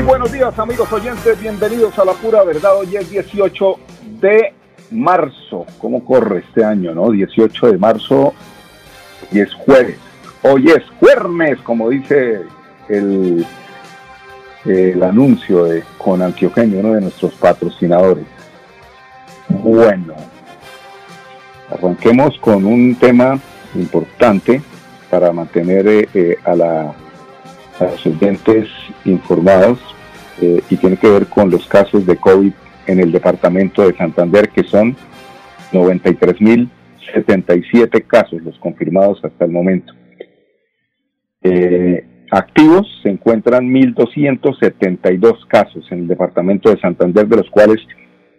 Buenos días amigos oyentes, bienvenidos a la pura verdad. Hoy es 18 de marzo. ¿Cómo corre este año, no? 18 de marzo y es jueves. Hoy es jueves, como dice el, el anuncio de con Antioqueño, uno de nuestros patrocinadores. Bueno, arranquemos con un tema importante para mantener eh, eh, a, la, a los informados eh, y tiene que ver con los casos de COVID en el departamento de Santander, que son 93.077 casos los confirmados hasta el momento. Eh, activos se encuentran 1.272 casos en el departamento de Santander, de los cuales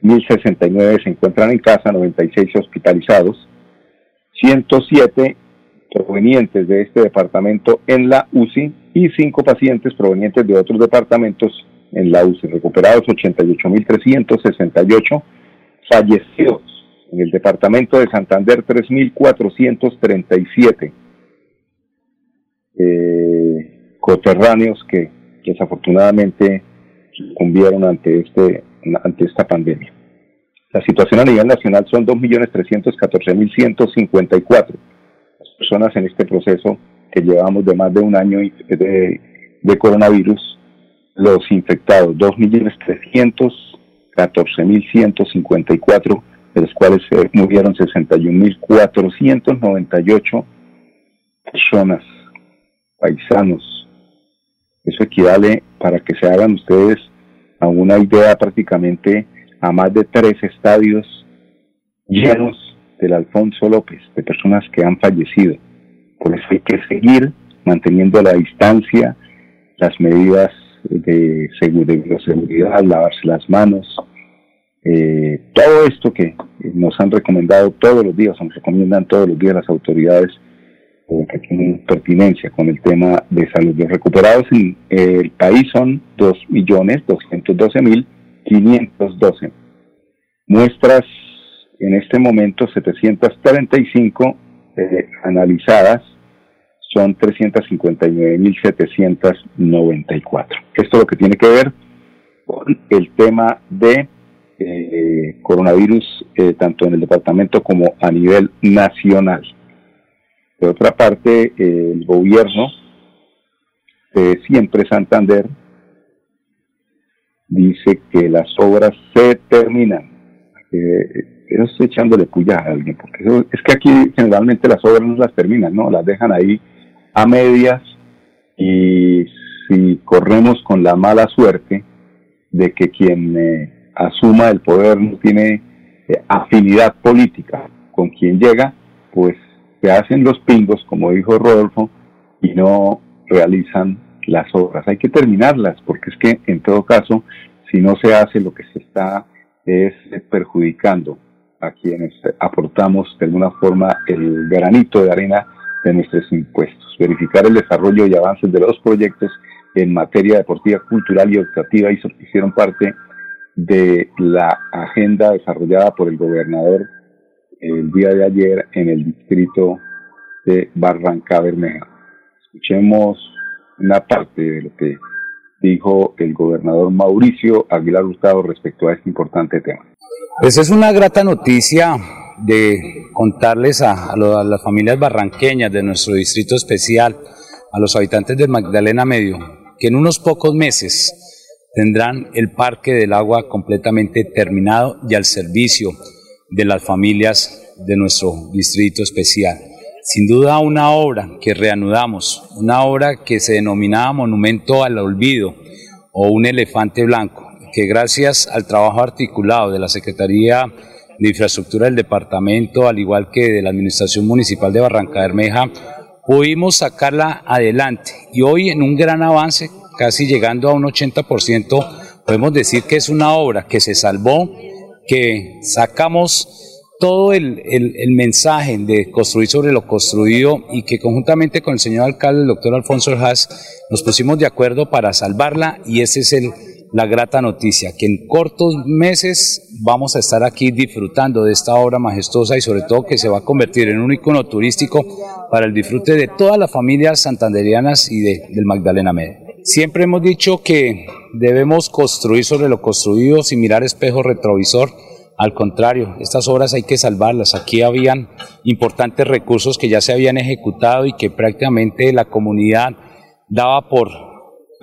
1.069 se encuentran en casa, 96 hospitalizados, 107 provenientes de este departamento en la UCI y 5 pacientes provenientes de otros departamentos en la UCI, recuperados 88.368, fallecidos en el departamento de Santander 3.437 eh, coterráneos que desafortunadamente sucumbieron ante, este, ante esta pandemia. La situación a nivel nacional son 2.314.154 personas en este proceso que llevamos de más de un año de, coronavirus los infectados, 2.314.154, de los cuales se murieron 61.498 personas, paisanos. Eso equivale, para que se hagan ustedes a una idea, prácticamente a más de tres estadios llenos del Alfonso López, de personas que han fallecido. Por eso hay que seguir manteniendo la distancia, las medidas de, seguridad, lavarse las manos, eh, todo esto que nos han recomendado todos los días, nos recomiendan todos los días las autoridades eh, tienen pertinencia con el tema de salud. Los recuperados en el país son 2.212.512. Muestras en este momento 735 eh, analizadas son 359.794. Esto es lo que tiene que ver con el tema de eh, coronavirus, eh, tanto en el departamento como a nivel nacional. De otra parte, el gobierno de Siempre Santander dice que las obras se terminan. Eh, eso estoy echándole puya a alguien, porque es que aquí generalmente las obras no las terminan, ¿no? Las dejan ahí a medias y si corremos con la mala suerte de que quien eh, asuma el poder no tiene eh, afinidad política con quien llega, pues se hacen los pingos, como dijo Rodolfo, y no realizan las obras. Hay que terminarlas, porque es que en todo caso, si no se hace lo que se está es perjudicando a quienes aportamos de alguna forma el granito de arena de nuestros impuestos, verificar el desarrollo y avances de los proyectos en materia deportiva, cultural y educativa y hicieron parte de la agenda desarrollada por el gobernador el día de ayer en el distrito de Barranca Bermeja. Escuchemos una parte de lo que dijo el gobernador Mauricio Aguilar Hurtado respecto a este importante tema. Pues es una grata noticia de contarles a, las familias barranqueñas de nuestro distrito especial, a los habitantes de Magdalena Medio, que en unos pocos meses tendrán el Parque del Agua completamente terminado y al servicio de las familias de nuestro distrito especial. Sin duda una obra que reanudamos, una obra que se denominaba Monumento al Olvido o un elefante blanco, que gracias al trabajo articulado de la Secretaría de Infraestructura del departamento, al igual que de la Administración Municipal de Barranca Bermeja, pudimos sacarla adelante. Y hoy en un gran avance, casi llegando a un 80% podemos decir que es una obra que se salvó, que sacamos todo el, mensaje de construir sobre lo construido y que conjuntamente con el señor alcalde, el doctor Alfonso Haas, nos pusimos de acuerdo para salvarla y esa es el, la grata noticia, que en cortos meses vamos a estar aquí disfrutando de esta obra majestuosa y sobre todo que se va a convertir en un icono turístico para el disfrute de todas las familias santanderianas y de, del Magdalena Medio. Siempre hemos dicho que debemos construir sobre lo construido sin mirar espejo retrovisor, al contrario, estas obras hay que salvarlas. Aquí habían importantes recursos que ya se habían ejecutado y que prácticamente la comunidad daba por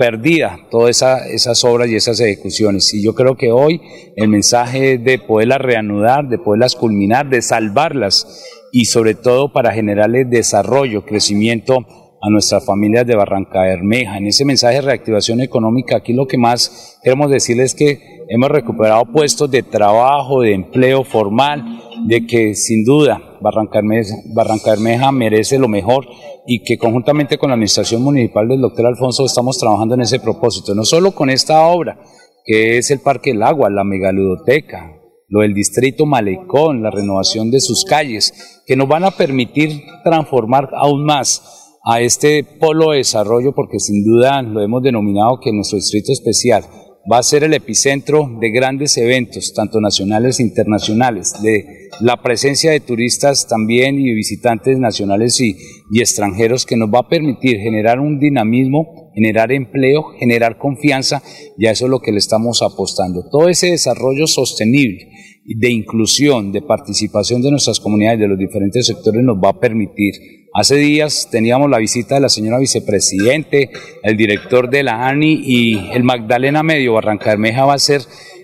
perdida todas esas obras y esas ejecuciones. Y yo creo que hoy el mensaje de poderlas reanudar, de poderlas culminar, de salvarlas y sobre todo para generarles desarrollo, crecimiento a nuestras familias de Barranca Bermeja. En ese mensaje de reactivación económica, aquí lo que más queremos decirles es que hemos recuperado puestos de trabajo, de empleo formal, de que sin duda Barranca Bermeja, merece lo mejor y que conjuntamente con la Administración Municipal del doctor Alfonso estamos trabajando en ese propósito, no solo con esta obra, que es el Parque del Agua, la megaludoteca, lo del distrito Malecón, la renovación de sus calles, que nos van a permitir transformar aún más a este polo de desarrollo porque sin duda lo hemos denominado que nuestro distrito especial va a ser el epicentro de grandes eventos, tanto nacionales e internacionales, de la presencia de turistas también y visitantes nacionales y, y extranjeros que nos va a permitir generar un dinamismo, generar empleo, generar confianza y a eso es lo que le estamos apostando. Todo ese desarrollo sostenible de inclusión, de participación de nuestras comunidades, de los diferentes sectores nos va a permitir Hace días teníamos la visita de la señora vicepresidente, el director de la ANI y el Magdalena Medio Barranca Bermeja va a ser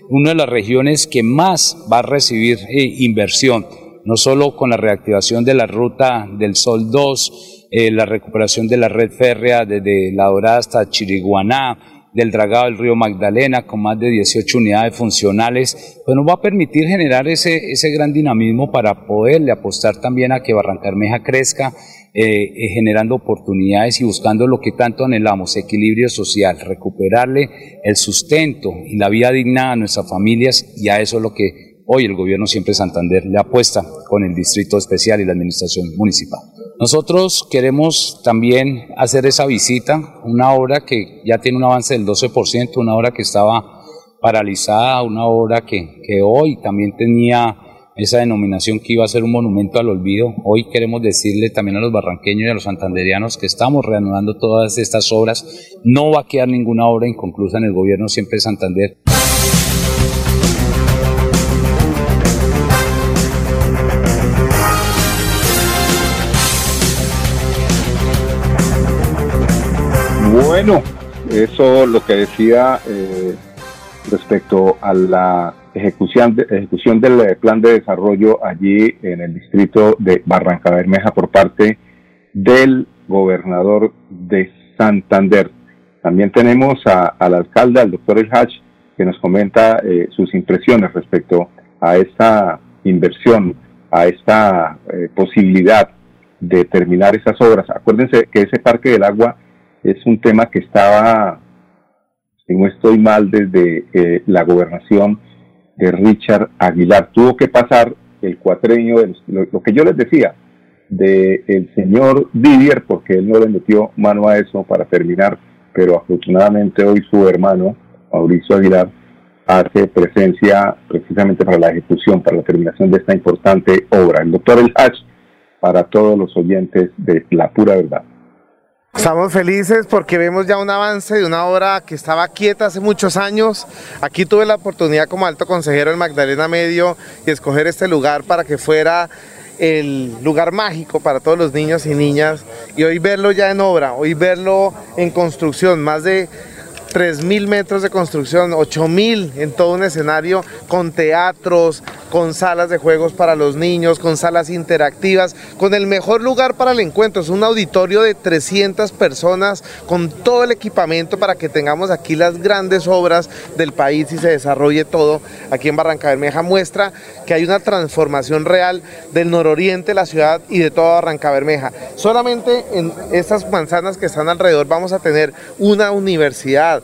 una de las regiones que más va a recibir eh, inversión, no solo con la reactivación de la ruta del Sol 2, eh, la recuperación de la red férrea desde La Dorada hasta Chiriguaná, del dragado del río Magdalena con más de 18 unidades funcionales, pues nos va a permitir generar ese, ese gran dinamismo para poderle apostar también a que Barrancarmeja crezca, eh, eh, generando oportunidades y buscando lo que tanto anhelamos, equilibrio social, recuperarle el sustento y la vida digna a nuestras familias y a eso es lo que hoy el gobierno siempre Santander le apuesta con el Distrito Especial y la Administración Municipal. Nosotros queremos también hacer esa visita, una obra que ya tiene un avance del 12%, una obra que estaba paralizada, una obra que, hoy también tenía esa denominación que iba a ser un monumento al olvido. Hoy queremos decirle también a los barranqueños y a los santanderianos que estamos reanudando todas estas obras. No va a quedar ninguna obra inconclusa en el gobierno siempre de Santander. Bueno, eso lo que decía eh, respecto a la ejecución, de, ejecución del eh, plan de desarrollo allí en el distrito de Barranca Bermeja por parte del gobernador de Santander. También tenemos al alcalde, al doctor El Hach, que nos comenta eh, sus impresiones respecto a esta inversión, a esta posibilidad de terminar esas obras. Acuérdense que ese parque del agua es un tema que estaba, si no estoy mal, desde eh, la gobernación de Richard Aguilar. Tuvo que pasar el cuatrenio, lo, que yo les decía, del el señor Didier, porque él no le metió mano a eso para terminar, pero afortunadamente hoy su hermano, Mauricio Aguilar, hace presencia precisamente para la ejecución, para la terminación de esta importante obra. El doctor El Hach, para todos los oyentes de La Pura Verdad. Estamos felices porque vemos ya un avance de una obra que estaba quieta hace muchos años. Aquí tuve la oportunidad como alto consejero en Magdalena Medio y escoger este lugar para que fuera el lugar mágico para todos los niños y niñas y hoy verlo ya en obra, hoy verlo en construcción, más de 3.000 metros de construcción, 8.000 en todo un escenario con teatros, con salas de juegos para los niños, con salas interactivas, con el mejor lugar para el encuentro. Es un auditorio de 300 personas con todo el equipamiento para que tengamos aquí las grandes obras del país y se desarrolle todo aquí en Barranca Bermeja. Muestra que hay una transformación real del nororiente la ciudad y de toda Barranca Bermeja. Solamente en estas manzanas que están alrededor vamos a tener una universidad,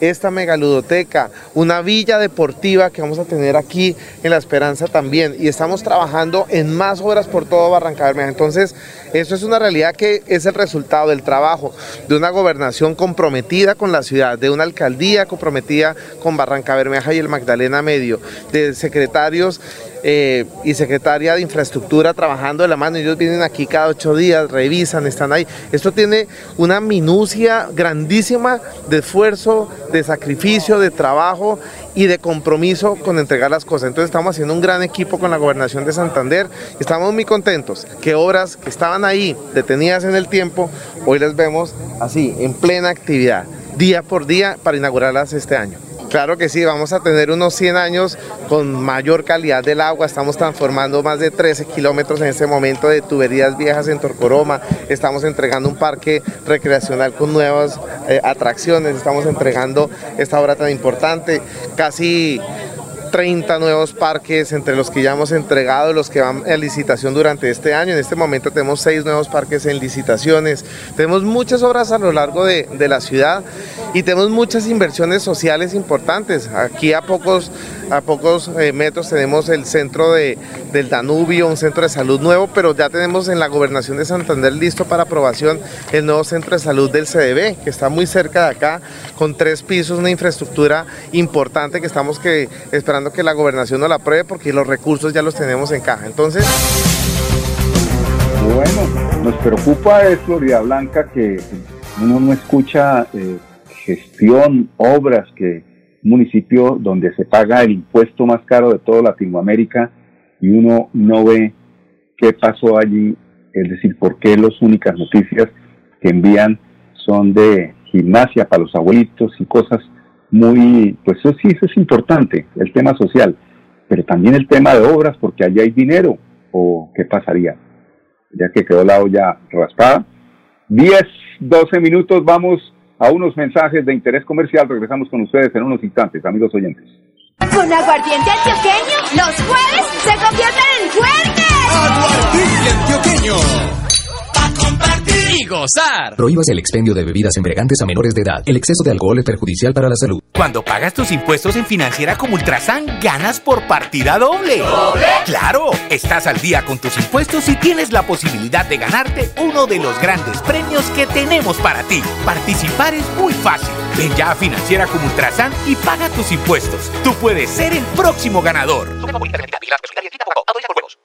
esta megaludoteca, una villa deportiva que vamos a tener aquí en La Esperanza también. Y estamos trabajando en más obras por todo Barranca Bermeja. Entonces, eso es una realidad que es el resultado del trabajo de una gobernación comprometida con la ciudad, de una alcaldía comprometida con Barranca Bermeja y el Magdalena Medio, de secretarios eh, y secretaria de infraestructura trabajando de la mano. Ellos vienen aquí cada ocho días, revisan, están ahí. Esto tiene una minucia grandísima de esfuerzo, de sacrificio, de trabajo y de compromiso con entregar las cosas. Entonces estamos haciendo un gran equipo con la gobernación de Santander. Estamos muy contentos que obras que estaban ahí detenidas en el tiempo, hoy las vemos así, en plena actividad, día por día para inaugurarlas este año. Claro que sí, vamos a tener unos 100 años con mayor calidad del agua. Estamos transformando más de 13 kilómetros en este momento de tuberías viejas en Torcoroma. Estamos entregando un parque recreacional con nuevas eh, atracciones. Estamos entregando esta obra tan importante. Casi 30 nuevos parques entre los que ya hemos entregado, los que van a licitación durante este año. En este momento tenemos seis nuevos parques en licitaciones. Tenemos muchas obras a lo largo de, la ciudad y tenemos muchas inversiones sociales importantes. Aquí a pocos, a pocos eh, metros tenemos el centro de, del Danubio, un centro de salud nuevo, pero ya tenemos en la gobernación de Santander listo para aprobación el nuevo centro de salud del CDB, que está muy cerca de acá, con tres pisos, una infraestructura importante que estamos que, esperando que la gobernación no la apruebe porque los recursos ya los tenemos en caja. Entonces... Bueno, nos preocupa es Florida Blanca que uno no escucha eh, gestión, obras, que un municipio donde se paga el impuesto más caro de toda Latinoamérica y uno no ve qué pasó allí, es decir, por qué las únicas noticias que envían son de gimnasia para los abuelitos y cosas muy, pues eso sí, eso es importante, el tema social, pero también el tema de obras, porque allí hay dinero, o qué pasaría, ya que quedó la olla raspada. 10, 12 minutos, vamos a unos mensajes de interés comercial, regresamos con ustedes en unos instantes, amigos oyentes. Con aguardiente antioqueño, los jueves se convierten en jueves. Aguardiente antioqueño compartir y gozar. Prohíbas el expendio de bebidas embriagantes a menores de edad. El exceso de alcohol es perjudicial para la salud. Cuando pagas tus impuestos en Financiera como Ultrasan, ganas por partida doble. ¿Doble? ¡Claro! Estás al día con tus impuestos y tienes la posibilidad de ganarte uno de los grandes premios que tenemos para ti. Participar es muy fácil. Ven ya a Financiera como Ultrasan y paga tus impuestos. Tú puedes ser el próximo ganador.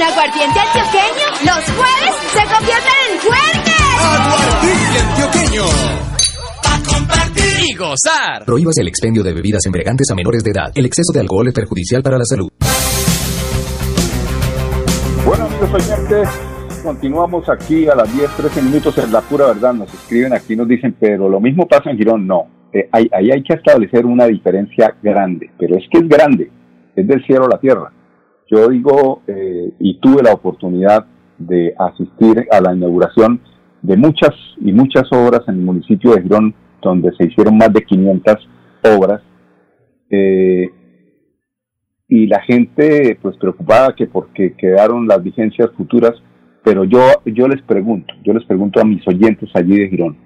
Con aguardiente antioqueño, los jueves se convierten en jueves. Aguardiente antioqueño. A compartir y gozar. Prohíbas el expendio de bebidas embriagantes a menores de edad. El exceso de alcohol es perjudicial para la salud. Bueno, amigos oyentes, continuamos aquí a las 10, 13 minutos en La Pura Verdad. Nos escriben aquí, nos dicen, pero lo mismo pasa en Girón. No, eh, ahí, ahí hay que establecer una diferencia grande, pero es que es grande, es del cielo a la tierra. Yo digo, eh, y tuve la oportunidad de asistir a la inauguración de muchas y muchas obras en el municipio de Girón, donde se hicieron más de 500 obras, eh, y la gente pues preocupada que porque quedaron las vigencias futuras, pero yo, yo les pregunto, yo les pregunto a mis oyentes allí de Girón,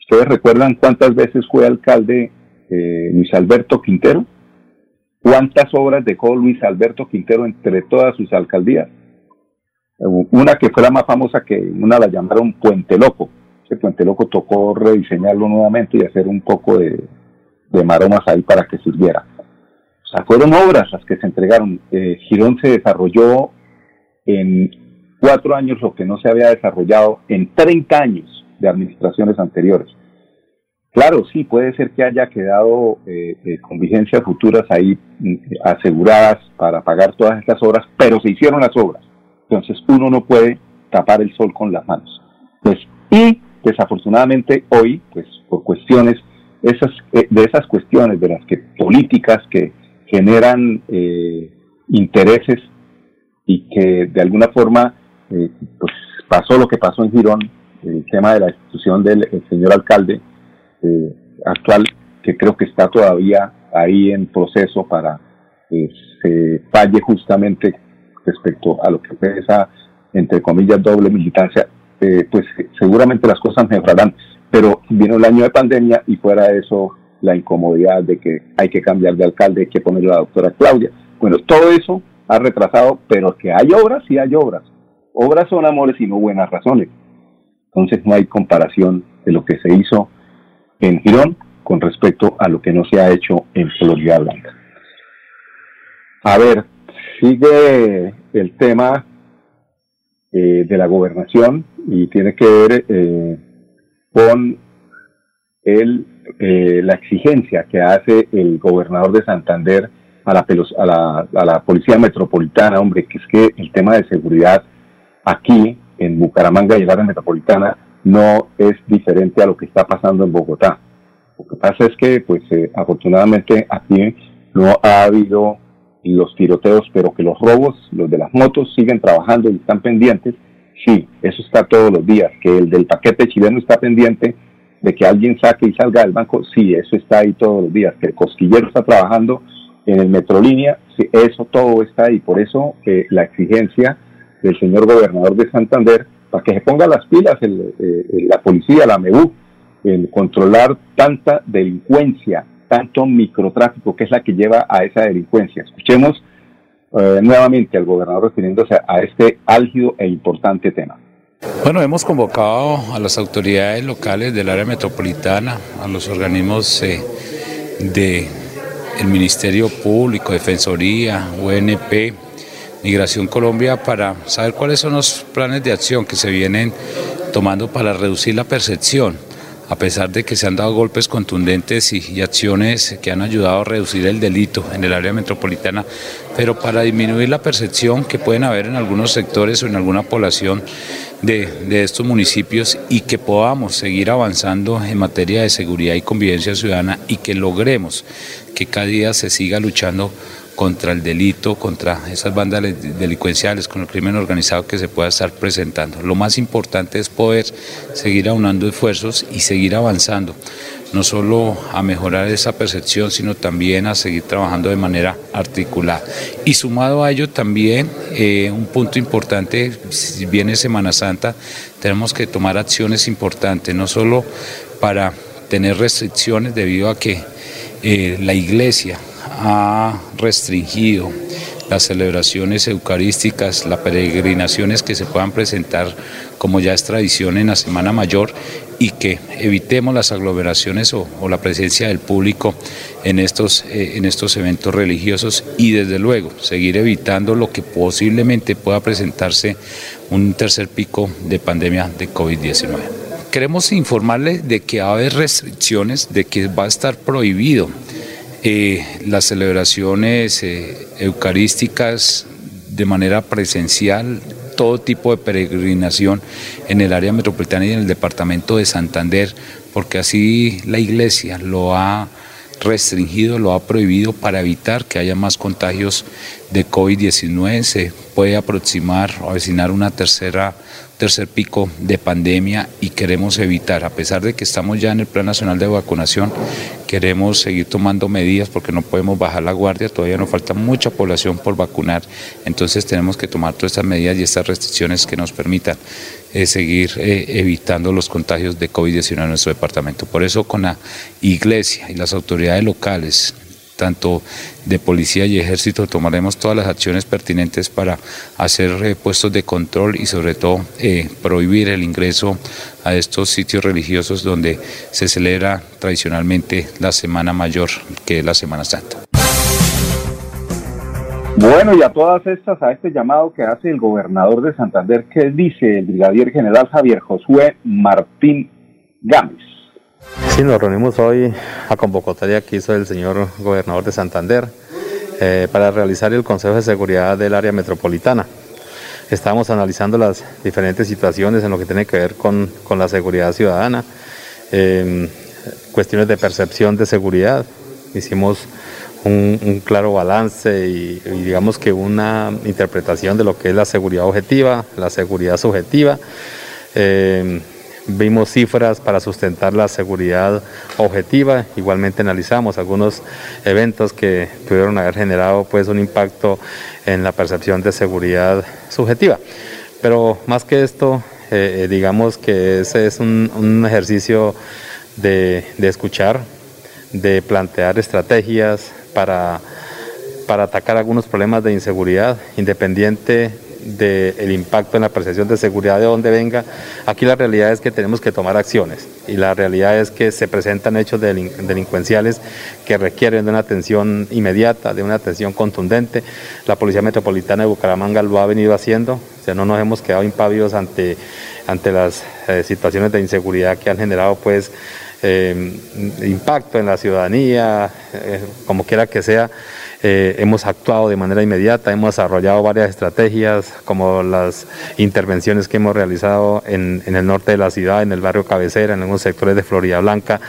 ¿ustedes recuerdan cuántas veces fue alcalde eh, Luis Alberto Quintero? ¿Cuántas obras dejó Luis Alberto Quintero entre todas sus alcaldías? Una que fue la más famosa, que una la llamaron Puente Loco. Ese Puente Loco tocó rediseñarlo nuevamente y hacer un poco de, maromas ahí para que sirviera. O sea, fueron obras las que se entregaron. Eh, Girón se desarrolló en cuatro años lo que no se había desarrollado en 30 años de administraciones anteriores. Claro, sí, puede ser que haya quedado eh, eh, con vigencias futuras ahí mm, aseguradas para pagar todas estas obras, pero se hicieron las obras. Entonces uno no puede tapar el sol con las manos. Pues, y desafortunadamente hoy, pues por cuestiones esas, eh, de esas cuestiones, de las que políticas que generan eh, intereses y que de alguna forma pues pasó lo que pasó en Girón, el tema de la institución del señor alcalde actual, que creo que está todavía ahí en proceso para que se falle justamente respecto a lo que fue esa, entre comillas, doble militancia, pues seguramente las cosas mejorarán pero vino el año de pandemia y fuera de eso la incomodidad de que hay que cambiar de alcalde, hay que ponerle a la doctora Claudia. Bueno, todo eso ha retrasado, pero que hay obras, sí hay obras. Obras son amores y no buenas razones. Entonces no hay comparación de lo que se hizo en Girón con respecto a lo que no se ha hecho en Florida Blanca. A ver, sigue el tema eh, de la gobernación y tiene que ver eh, con el, eh, la exigencia que hace el gobernador de Santander a la, a, la, a la Policía Metropolitana, hombre, que es que el tema de seguridad aquí en Bucaramanga y el área metropolitana no es diferente a lo que está pasando en Bogotá. Lo que pasa es que, pues, eh, afortunadamente aquí no ha habido los tiroteos, pero que los robos, los de las motos, siguen trabajando y están pendientes Sí, eso está todos los días. Que el del paquete chileno está pendiente de que alguien saque y salga del banco, sí, eso está ahí todos los días. Que el cosquillero está trabajando en el Metrolínea, sí, eso todo está ahí. Por eso eh, la exigencia del señor gobernador de Santander para que se ponga las pilas el, eh, la policía, la MEU, en controlar tanta delincuencia, tanto microtráfico, que es la que lleva a esa delincuencia. Escuchemos eh, nuevamente al gobernador refiriéndose a este álgido e importante tema. Bueno, hemos convocado a las autoridades locales del área metropolitana, a los organismos eh, del Ministerio Público, Defensoría, UNP, Migración Colombia, para saber cuáles son los planes de acción que se vienen tomando para reducir la percepción a pesar de que se han dado golpes contundentes y, acciones que han ayudado a reducir el delito en el área metropolitana, pero para disminuir la percepción que pueden haber en algunos sectores o en alguna población de, estos municipios y que podamos seguir avanzando en materia de seguridad y convivencia ciudadana y que logremos que cada día se siga luchando contra el delito, contra esas bandas delincuenciales, con el crimen organizado que se pueda estar presentando. Lo más importante es poder seguir aunando esfuerzos y seguir avanzando, no solo a mejorar esa percepción, sino también a seguir trabajando de manera articulada. Y sumado a ello también, eh, un punto importante, si viene Semana Santa, tenemos que tomar acciones importantes, no solo para tener restricciones debido a que eh, la iglesia ha restringido las celebraciones eucarísticas, las peregrinaciones que se puedan presentar como ya es tradición en la Semana Mayor y que evitemos las aglomeraciones o, la presencia del público en estos, eh, en estos eventos religiosos y desde luego seguir evitando lo que posiblemente pueda presentarse un tercer pico de pandemia de COVID-19. Queremos informarles de que va a haber restricciones, de que va a estar prohibido eh, las celebraciones eh, eucarísticas de manera presencial, todo tipo de peregrinación en el área metropolitana y en el departamento de Santander, porque así la iglesia lo ha restringido, lo ha prohibido para evitar que haya más contagios de COVID-19. Se puede aproximar o avecinar una tercera tercer pico de pandemia y queremos evitar, a pesar de que estamos ya en el Plan Nacional de Vacunación, queremos seguir tomando medidas porque no podemos bajar la guardia, todavía nos falta mucha población por vacunar, entonces tenemos que tomar todas estas medidas y estas restricciones que nos permitan eh, seguir evitando los contagios de COVID-19 en nuestro departamento. Por eso con la iglesia y las autoridades locales, tanto de policía y ejército, tomaremos todas las acciones pertinentes para hacer eh, puestos de control y sobre todo eh, prohibir el ingreso a estos sitios religiosos donde se celebra tradicionalmente la Semana Mayor, que es la Semana Santa. Bueno, y a todas estas, a este llamado que hace el gobernador de Santander, ¿qué dice el brigadier general Javier Josué Martín Gámez? Sí, nos reunimos hoy a convocatoria que hizo el señor gobernador de Santander eh, para realizar el Consejo de Seguridad del área metropolitana. Estamos analizando las diferentes situaciones en lo que tiene que ver con, la seguridad ciudadana. Eh, cuestiones de percepción de seguridad. Hicimos un, claro balance y, digamos que una interpretación de lo que es la seguridad objetiva, la seguridad subjetiva. Eh, vimos cifras para sustentar la seguridad objetiva, igualmente analizamos algunos eventos que pudieron haber generado pues un impacto en la percepción de seguridad subjetiva. Pero más que esto, eh, eh, digamos que ese es un, ejercicio de, de, escuchar, de plantear estrategias para, para atacar algunos problemas de inseguridad, independiente del impacto en la percepción de seguridad de donde venga, aquí la realidad es que tenemos que tomar acciones y la realidad es que se presentan hechos delincuenciales que requieren de una atención inmediata, de una atención contundente. La Policía Metropolitana de Bucaramanga lo ha venido haciendo, o sea, no nos hemos quedado impávidos ante, ante las eh, situaciones de inseguridad que han generado pues eh, impacto en la ciudadanía, eh, como quiera que sea. Eh, hemos actuado de manera inmediata, hemos desarrollado varias estrategias como las intervenciones que hemos realizado en, en el norte de la ciudad, en el barrio Cabecera, en algunos sectores de Florida Blanca,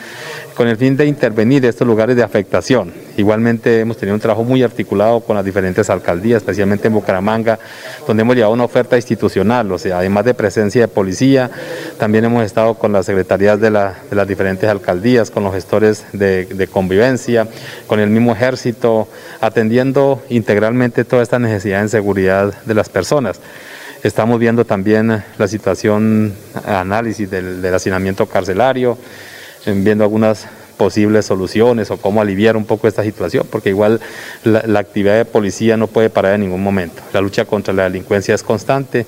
con el fin de intervenir estos lugares de afectación. Igualmente hemos tenido un trabajo muy articulado con las diferentes alcaldías, especialmente en Bucaramanga, donde hemos llevado una oferta institucional, o sea, además de presencia de policía, también hemos estado con las secretarías de, las diferentes alcaldías, con los gestores de, convivencia, con el mismo ejército, atendiendo integralmente toda esta necesidad de seguridad de las personas. Estamos viendo también la situación, análisis del, del hacinamiento carcelario, viendo algunas posibles soluciones o cómo aliviar un poco esta situación, porque igual la, actividad de policía no puede parar en ningún momento. La lucha contra la delincuencia es constante,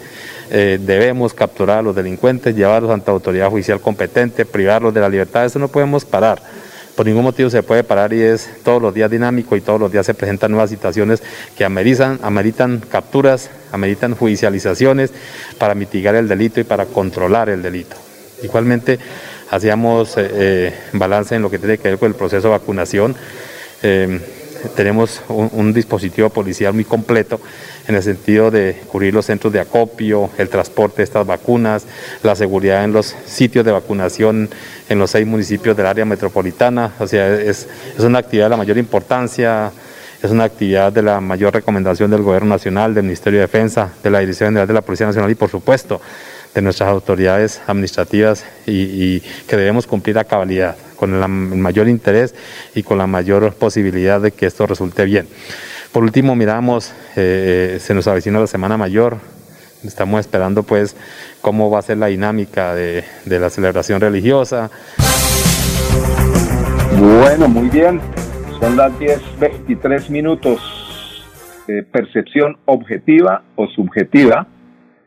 eh, debemos capturar a los delincuentes, llevarlos ante autoridad judicial competente, privarlos de la libertad, eso no podemos parar. Por ningún motivo se puede parar y es todos los días dinámico y todos los días se presentan nuevas situaciones que ameritan, ameritan capturas, ameritan judicializaciones para mitigar el delito y para controlar el delito. Igualmente, hacíamos eh, eh, balance en lo que tiene que ver con el proceso de vacunación. Eh, tenemos un, dispositivo policial muy completo en el sentido de cubrir los centros de acopio, el transporte de estas vacunas, la seguridad en los sitios de vacunación en los seis municipios del área metropolitana. O sea, es una actividad de la mayor importancia, es una actividad de la mayor recomendación del Gobierno Nacional, del Ministerio de Defensa, de la Dirección General de la Policía Nacional y, por supuesto, de nuestras autoridades administrativas y, que debemos cumplir a cabalidad, con el mayor interés y con la mayor posibilidad de que esto resulte bien. Por último, miramos, eh, se nos avecina la Semana Mayor, estamos esperando pues cómo va a ser la dinámica de, la celebración religiosa. Bueno, muy bien, son las 10.23 minutos. Eh, percepción objetiva o subjetiva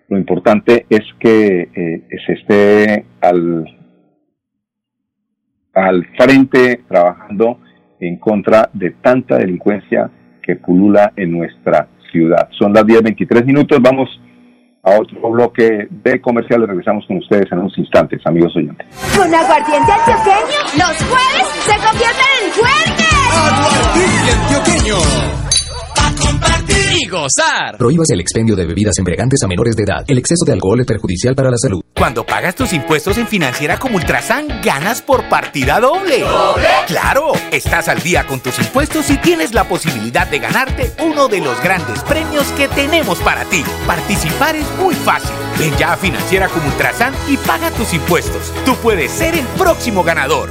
lo importante es que eh, se esté al, al frente trabajando en contra de tanta delincuencia que pulula en nuestra ciudad. Son las 10.23 minutos, vamos a otro bloque de comerciales. Regresamos con ustedes en unos instantes, amigos oyentes. Con aguardiente antioqueño, los jueves se convierten en fuertes. Aguardiente antioqueño compartir y gozar. Prohíbas el expendio de bebidas embriagantes a menores de edad. El exceso de alcohol es perjudicial para la salud. Cuando pagas tus impuestos en Financiera como Ultrasan, ganas por partida doble. ¿Doble? ¡Claro! Estás al día con tus impuestos y tienes la posibilidad de ganarte uno de los grandes premios que tenemos para ti. Participar es muy fácil. Ven ya a Financiera como Ultrasan y paga tus impuestos. Tú puedes ser el próximo ganador.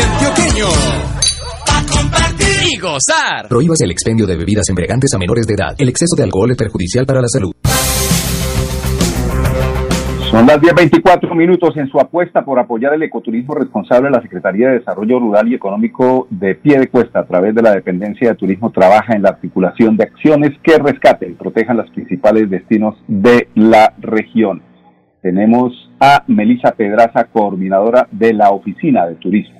Antioqueño. A compartir y gozar. Prohíbas el expendio de bebidas embriagantes a menores de edad. El exceso de alcohol es perjudicial para la salud. Son las 10.24 minutos en su apuesta por apoyar el ecoturismo responsable. La Secretaría de Desarrollo Rural y Económico de Pie de Cuesta, a través de la Dependencia de Turismo, trabaja en la articulación de acciones que rescaten y protejan los principales destinos de la región. tenemos a Melisa Pedraza, coordinadora de la Oficina de Turismo.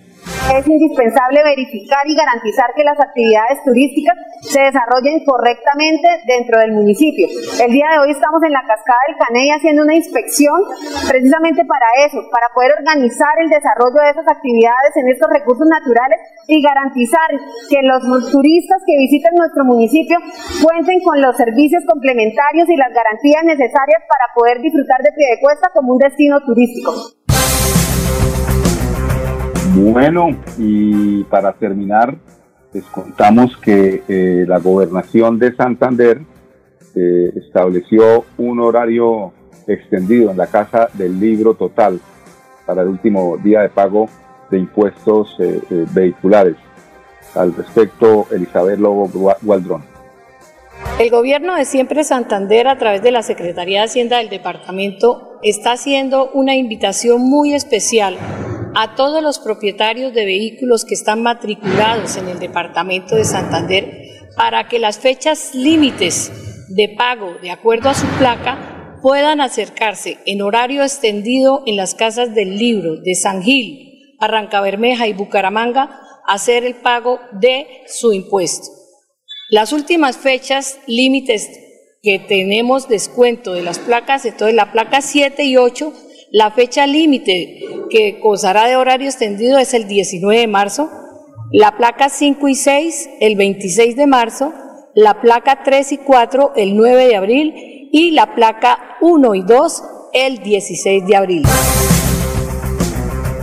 Es indispensable verificar y garantizar que las actividades turísticas se desarrollen correctamente dentro del municipio. El día de hoy estamos en la cascada del Caney haciendo una inspección precisamente para eso, para poder organizar el desarrollo de esas actividades en estos recursos naturales y garantizar que los turistas que visiten nuestro municipio cuenten con los servicios complementarios y las garantías necesarias para poder disfrutar de Piedecuesta como un destino turístico. Bueno, y para terminar, les contamos que eh, la gobernación de Santander eh, estableció un horario extendido en la Casa del Libro Total para el último día de pago de impuestos eh, vehiculares. Al respecto, Elizabeth Lobo Gualdrón. El gobierno de Siempre Santander, a través de la Secretaría de Hacienda del departamento, está haciendo una invitación muy especial a todos los propietarios de vehículos que están matriculados en el departamento de Santander para que las fechas límites de pago de acuerdo a su placa puedan acercarse en horario extendido en las casas del libro de San Gil, Arranca Bermeja y Bucaramanga a hacer el pago de su impuesto. Las últimas fechas límites que tenemos descuento de las placas, entonces la placa 7 y 8 la fecha límite que gozará de horario extendido es el 19 de marzo, la placa 5 y 6 el 26 de marzo, la placa 3 y 4 el 9 de abril y la placa 1 y 2 el 16 de abril.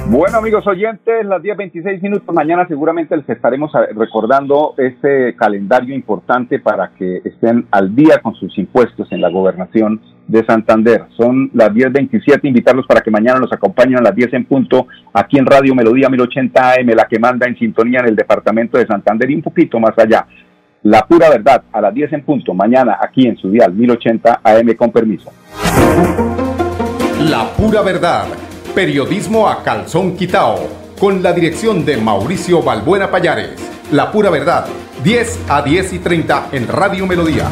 Bueno, amigos oyentes, las 10.26 minutos. Mañana seguramente les estaremos recordando este calendario importante para que estén al día con sus impuestos en la gobernación de Santander. Son las 10.27. Invitarlos para que mañana nos acompañen a las 10 en punto aquí en Radio Melodía 1080 AM, la que manda en sintonía en el departamento de Santander y un poquito más allá. La pura verdad a las 10 en punto. Mañana aquí en su dial 1080 AM con permiso. La pura verdad Periodismo a calzón quitao, con la dirección de Mauricio Balbuena Payares. La pura verdad, 10 a 10 y 30 en Radio Melodía.